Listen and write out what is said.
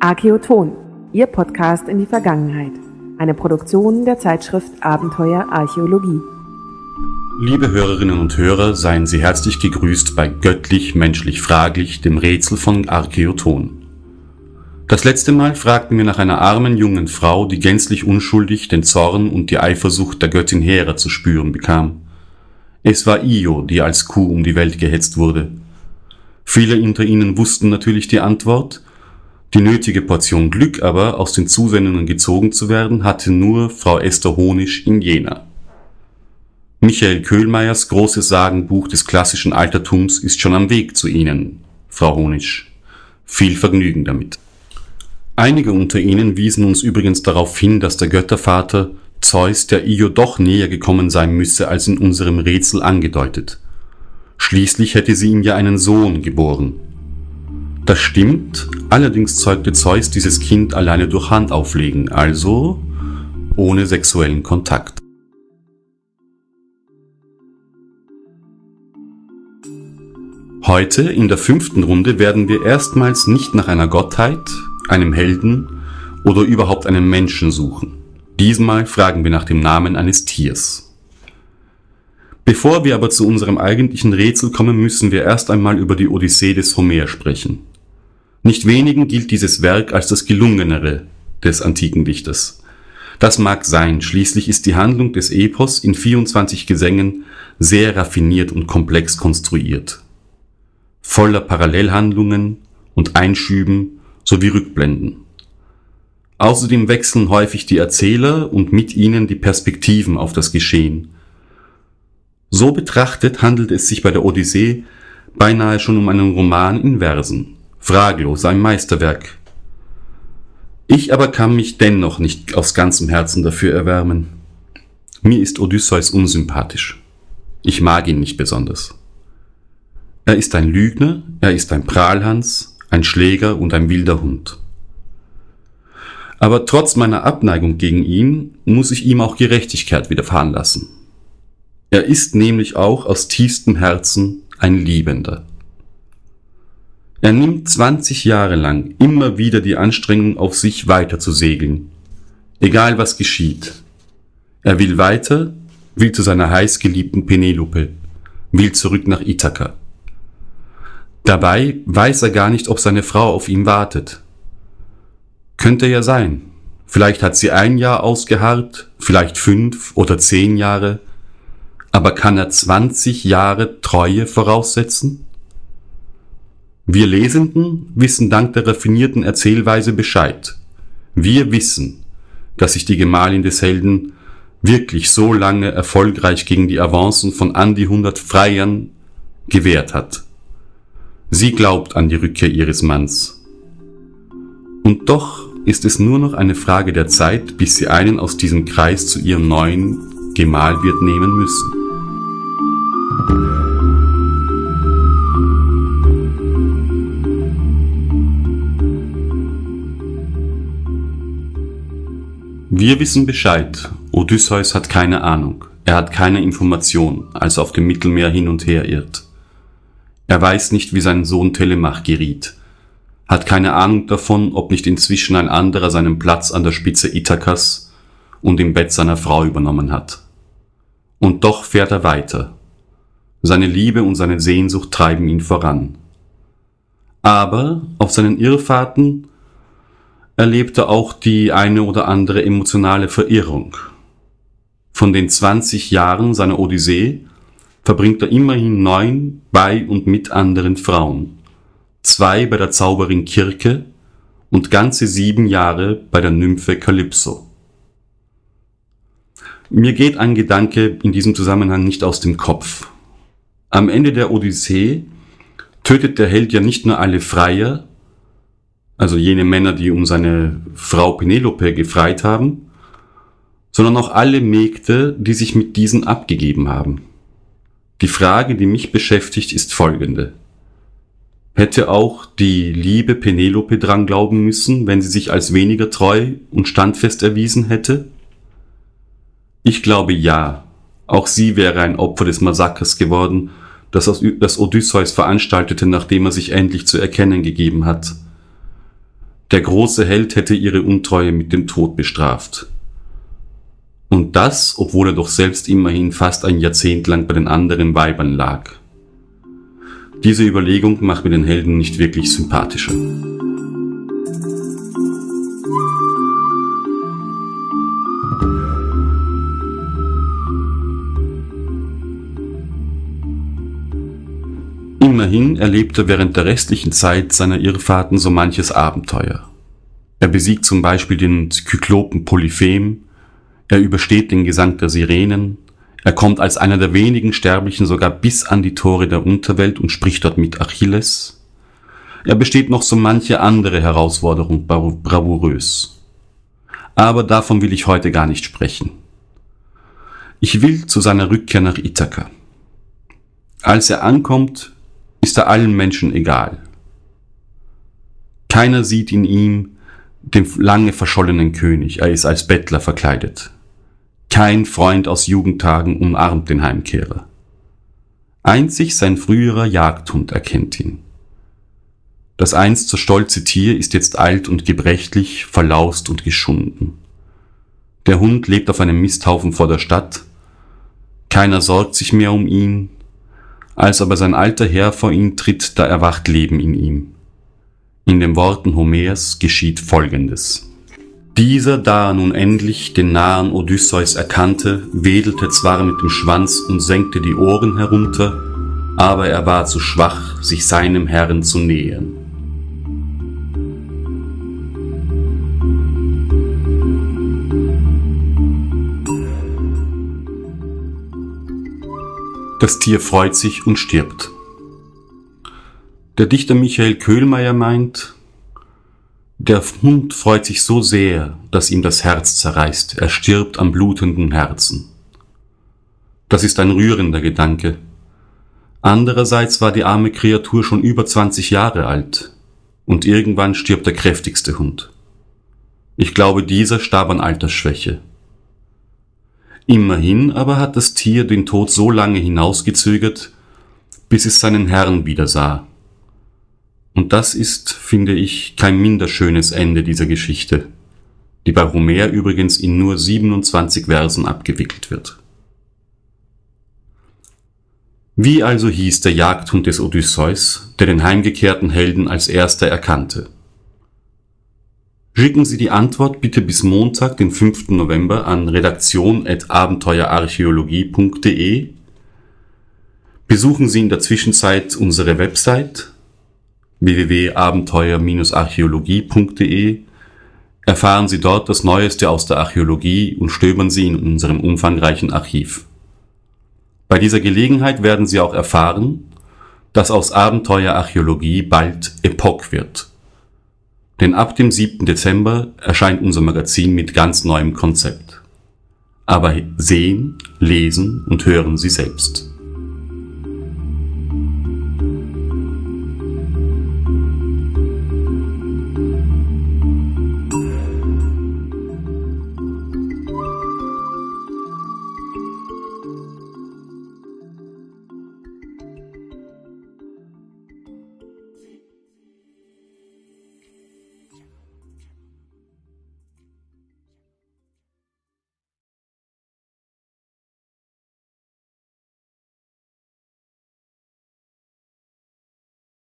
Archäoton, Ihr Podcast in die Vergangenheit. Eine Produktion der Zeitschrift Abenteuer Archäologie. Liebe Hörerinnen und Hörer, seien Sie herzlich gegrüßt bei Göttlich, Menschlich, Fraglich, dem Rätsel von Archäoton. Das letzte Mal fragten wir nach einer armen jungen Frau, die gänzlich unschuldig den Zorn und die Eifersucht der Göttin Hera zu spüren bekam. Es war Io, die als Kuh um die Welt gehetzt wurde. Viele unter ihnen wussten natürlich die Antwort, die nötige Portion Glück aber, aus den Zusendungen gezogen zu werden, hatte nur Frau Esther Honisch in Jena. Michael Köhlmeiers großes Sagenbuch des klassischen Altertums ist schon am Weg zu Ihnen, Frau Honisch. Viel Vergnügen damit. Einige unter Ihnen wiesen uns übrigens darauf hin, dass der Göttervater Zeus der Io doch näher gekommen sein müsse als in unserem Rätsel angedeutet. Schließlich hätte sie ihm ja einen Sohn geboren. Das stimmt, allerdings zeugte Zeus dieses Kind alleine durch Handauflegen, also ohne sexuellen Kontakt. Heute in der fünften Runde werden wir erstmals nicht nach einer Gottheit, einem Helden oder überhaupt einem Menschen suchen. Diesmal fragen wir nach dem Namen eines Tiers. Bevor wir aber zu unserem eigentlichen Rätsel kommen, müssen wir erst einmal über die Odyssee des Homer sprechen. Nicht wenigen gilt dieses Werk als das gelungenere des antiken Dichters. Das mag sein, schließlich ist die Handlung des Epos in 24 Gesängen sehr raffiniert und komplex konstruiert. Voller Parallelhandlungen und Einschüben sowie Rückblenden. Außerdem wechseln häufig die Erzähler und mit ihnen die Perspektiven auf das Geschehen. So betrachtet handelt es sich bei der Odyssee beinahe schon um einen Roman in Versen fraglos ein Meisterwerk. Ich aber kann mich dennoch nicht aus ganzem Herzen dafür erwärmen. Mir ist Odysseus unsympathisch. Ich mag ihn nicht besonders. Er ist ein Lügner, er ist ein Prahlhans, ein Schläger und ein wilder Hund. Aber trotz meiner Abneigung gegen ihn muss ich ihm auch Gerechtigkeit widerfahren lassen. Er ist nämlich auch aus tiefstem Herzen ein Liebender. Er nimmt 20 Jahre lang immer wieder die Anstrengung auf sich weiter zu segeln. Egal was geschieht. Er will weiter, will zu seiner heißgeliebten Penelope, will zurück nach Ithaka. Dabei weiß er gar nicht, ob seine Frau auf ihn wartet. Könnte ja sein. Vielleicht hat sie ein Jahr ausgeharrt, vielleicht fünf oder zehn Jahre. Aber kann er 20 Jahre Treue voraussetzen? Wir Lesenden wissen dank der raffinierten Erzählweise Bescheid. Wir wissen, dass sich die Gemahlin des Helden wirklich so lange erfolgreich gegen die Avancen von an die 100 Freiern gewehrt hat. Sie glaubt an die Rückkehr ihres Manns. Und doch ist es nur noch eine Frage der Zeit, bis sie einen aus diesem Kreis zu ihrem neuen Gemahl wird nehmen müssen. Wir wissen Bescheid. Odysseus hat keine Ahnung. Er hat keine Information, als er auf dem Mittelmeer hin und her irrt. Er weiß nicht, wie sein Sohn Telemach geriet, hat keine Ahnung davon, ob nicht inzwischen ein anderer seinen Platz an der Spitze Ithakas und im Bett seiner Frau übernommen hat. Und doch fährt er weiter. Seine Liebe und seine Sehnsucht treiben ihn voran. Aber auf seinen Irrfahrten erlebte auch die eine oder andere emotionale Verirrung. Von den 20 Jahren seiner Odyssee verbringt er immerhin neun bei und mit anderen Frauen, zwei bei der Zauberin Kirke und ganze sieben Jahre bei der Nymphe Kalypso. Mir geht ein Gedanke in diesem Zusammenhang nicht aus dem Kopf. Am Ende der Odyssee tötet der Held ja nicht nur alle Freier, also jene Männer, die um seine Frau Penelope gefreit haben, sondern auch alle Mägde, die sich mit diesen abgegeben haben. Die Frage, die mich beschäftigt, ist folgende. Hätte auch die liebe Penelope dran glauben müssen, wenn sie sich als weniger treu und standfest erwiesen hätte? Ich glaube ja. Auch sie wäre ein Opfer des Massakers geworden, das, Odysseus veranstaltete, nachdem er sich endlich zu erkennen gegeben hat. Der große Held hätte ihre Untreue mit dem Tod bestraft. Und das, obwohl er doch selbst immerhin fast ein Jahrzehnt lang bei den anderen Weibern lag. Diese Überlegung macht mir den Helden nicht wirklich sympathischer. Immerhin erlebt er während der restlichen Zeit seiner Irrfahrten so manches Abenteuer. Er besiegt zum Beispiel den Kyklopen Polyphem, er übersteht den Gesang der Sirenen, er kommt als einer der wenigen Sterblichen sogar bis an die Tore der Unterwelt und spricht dort mit Achilles. Er besteht noch so manche andere Herausforderung bravourös. Aber davon will ich heute gar nicht sprechen. Ich will zu seiner Rückkehr nach Ithaka. Als er ankommt, ist er allen Menschen egal. Keiner sieht in ihm den lange verschollenen König, er ist als Bettler verkleidet. Kein Freund aus Jugendtagen umarmt den Heimkehrer. Einzig sein früherer Jagdhund erkennt ihn. Das einst so stolze Tier ist jetzt alt und gebrechlich, verlaust und geschunden. Der Hund lebt auf einem Misthaufen vor der Stadt. Keiner sorgt sich mehr um ihn, als aber sein alter Herr vor ihn tritt, da erwacht Leben in ihm. In den Worten Homers geschieht Folgendes. Dieser, da er nun endlich den nahen Odysseus erkannte, wedelte zwar mit dem Schwanz und senkte die Ohren herunter, aber er war zu schwach, sich seinem Herrn zu nähern. Das Tier freut sich und stirbt. Der Dichter Michael Köhlmeier meint, der Hund freut sich so sehr, dass ihm das Herz zerreißt, er stirbt am blutenden Herzen. Das ist ein rührender Gedanke. Andererseits war die arme Kreatur schon über 20 Jahre alt und irgendwann stirbt der kräftigste Hund. Ich glaube, dieser starb an Altersschwäche. Immerhin aber hat das Tier den Tod so lange hinausgezögert, bis es seinen Herrn wieder sah. Und das ist, finde ich, kein minder schönes Ende dieser Geschichte, die bei Homer übrigens in nur 27 Versen abgewickelt wird. Wie also hieß der Jagdhund des Odysseus, der den heimgekehrten Helden als erster erkannte? Schicken Sie die Antwort bitte bis Montag, den 5. November an redaktion.abenteuerarchäologie.de. Besuchen Sie in der Zwischenzeit unsere Website www.abenteuer-archäologie.de. Erfahren Sie dort das Neueste aus der Archäologie und stöbern Sie in unserem umfangreichen Archiv. Bei dieser Gelegenheit werden Sie auch erfahren, dass aus Abenteuerarchäologie bald Epoch wird denn ab dem 7. Dezember erscheint unser Magazin mit ganz neuem Konzept. Aber sehen, lesen und hören Sie selbst.